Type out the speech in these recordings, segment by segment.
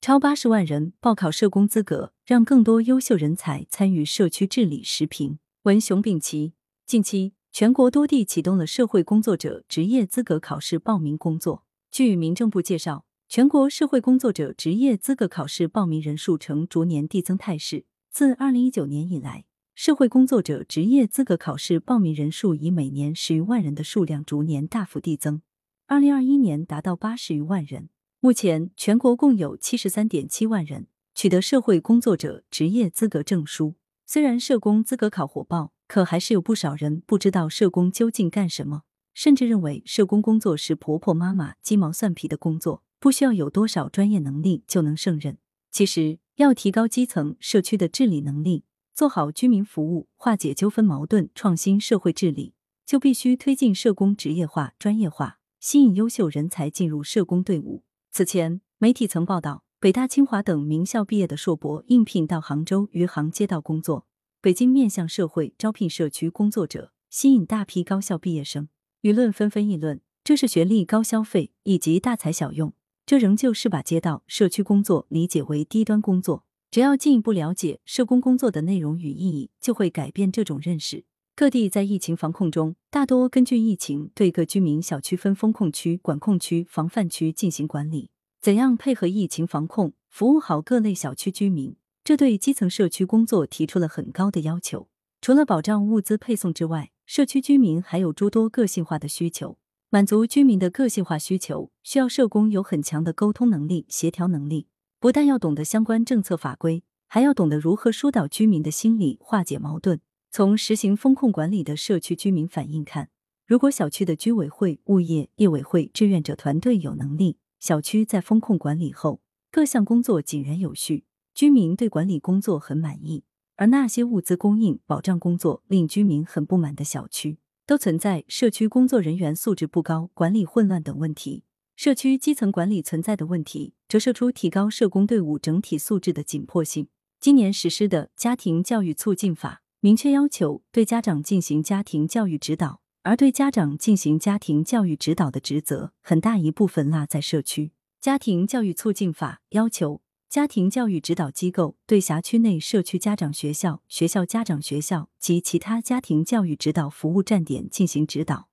超八十万人报考社工资格，让更多优秀人才参与社区治理。时评文熊丙奇。近期，全国多地启动了社会工作者职业资格考试报名工作。据民政部介绍，全国社会工作者职业资格考试报名人数呈逐年递增态势。自二零一九年以来，社会工作者职业资格考试报名人数以每年十余万人的数量逐年大幅递增，二零二一年达到八十余万人。目前，全国共有七十三点七万人取得社会工作者职业资格证书。虽然社工资格考火爆，可还是有不少人不知道社工究竟干什么，甚至认为社工工作是婆婆妈妈鸡毛蒜皮的工作，不需要有多少专业能力就能胜任。其实，要提高基层社区的治理能力，做好居民服务，化解纠纷矛盾，创新社会治理，就必须推进社工职业化、专业化，吸引优秀人才进入社工队伍。此前，媒体曾报道，北大、清华等名校毕业的硕博应聘到杭州余杭街道工作。北京面向社会招聘社区工作者，吸引大批高校毕业生。舆论纷纷议论，这是学历高消费以及大材小用。这仍旧是把街道社区工作理解为低端工作。只要进一步了解社工工作的内容与意义，就会改变这种认识。各地在疫情防控中，大多根据疫情对各居民小区分封控区、管控区、防范区进行管理。怎样配合疫情防控，服务好各类小区居民？这对基层社区工作提出了很高的要求。除了保障物资配送之外，社区居民还有诸多个性化的需求。满足居民的个性化需求，需要社工有很强的沟通能力、协调能力。不但要懂得相关政策法规，还要懂得如何疏导居民的心理，化解矛盾。从实行风控管理的社区居民反映看，如果小区的居委会、物业、业委会、志愿者团队有能力，小区在风控管理后，各项工作井然有序，居民对管理工作很满意。而那些物资供应、保障工作令居民很不满的小区，都存在社区工作人员素质不高、管理混乱等问题。社区基层管理存在的问题，折射出提高社工队伍整体素质的紧迫性。今年实施的《家庭教育促进法》。明确要求对家长进行家庭教育指导，而对家长进行家庭教育指导的职责，很大一部分落在社区。家庭教育促进法要求，家庭教育指导机构对辖区内社区家长学校、学校家长学校及其他家庭教育指导服务站点进行指导，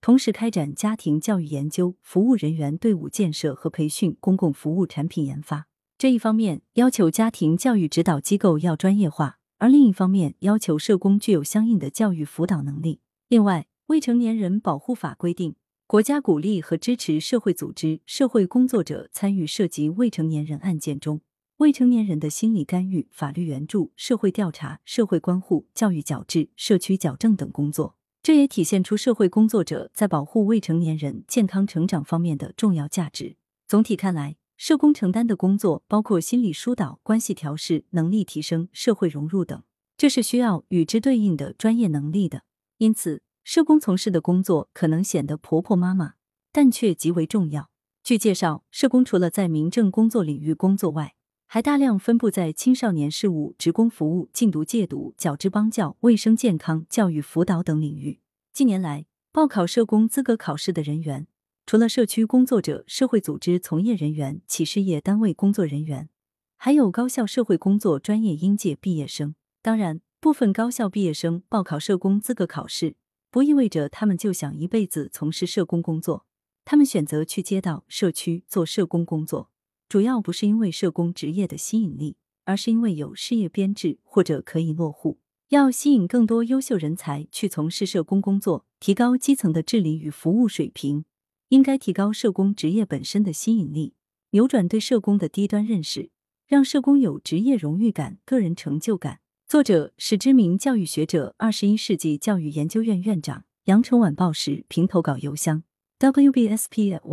同时开展家庭教育研究、服务人员队伍建设和培训、公共服务产品研发。这一方面要求家庭教育指导机构要专业化。而另一方面，要求社工具有相应的教育辅导能力。另外，《未成年人保护法》规定，国家鼓励和支持社会组织、社会工作者参与涉及未成年人案件中未成年人的心理干预、法律援助、社会调查、社会关护、教育矫治、社区矫正等工作。这也体现出社会工作者在保护未成年人健康成长方面的重要价值。总体看来，社工承担的工作包括心理疏导、关系调试、能力提升、社会融入等，这是需要与之对应的专业能力的。因此，社工从事的工作可能显得婆婆妈妈，但却极为重要。据介绍，社工除了在民政工作领域工作外，还大量分布在青少年事务、职工服务、禁毒戒毒、矫治帮教、卫生健康、教育辅导等领域。近年来，报考社工资格考试的人员。除了社区工作者、社会组织从业人员、企事业单位工作人员，还有高校社会工作专业应届毕业生。当然，部分高校毕业生报考社工资格考试，不意味着他们就想一辈子从事社工工作。他们选择去街道、社区做社工工作，主要不是因为社工职业的吸引力，而是因为有事业编制或者可以落户。要吸引更多优秀人才去从事社工工作，提高基层的治理与服务水平。应该提高社工职业本身的吸引力，扭转对社工的低端认识，让社工有职业荣誉感、个人成就感。作者是知名教育学者、二十一世纪教育研究院院长。羊城晚报时评投稿邮箱：wbspycwb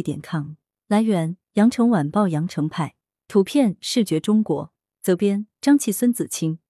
点 com。来源：羊城晚报羊城派。图片：视觉中国。责编：张琪、孙子清。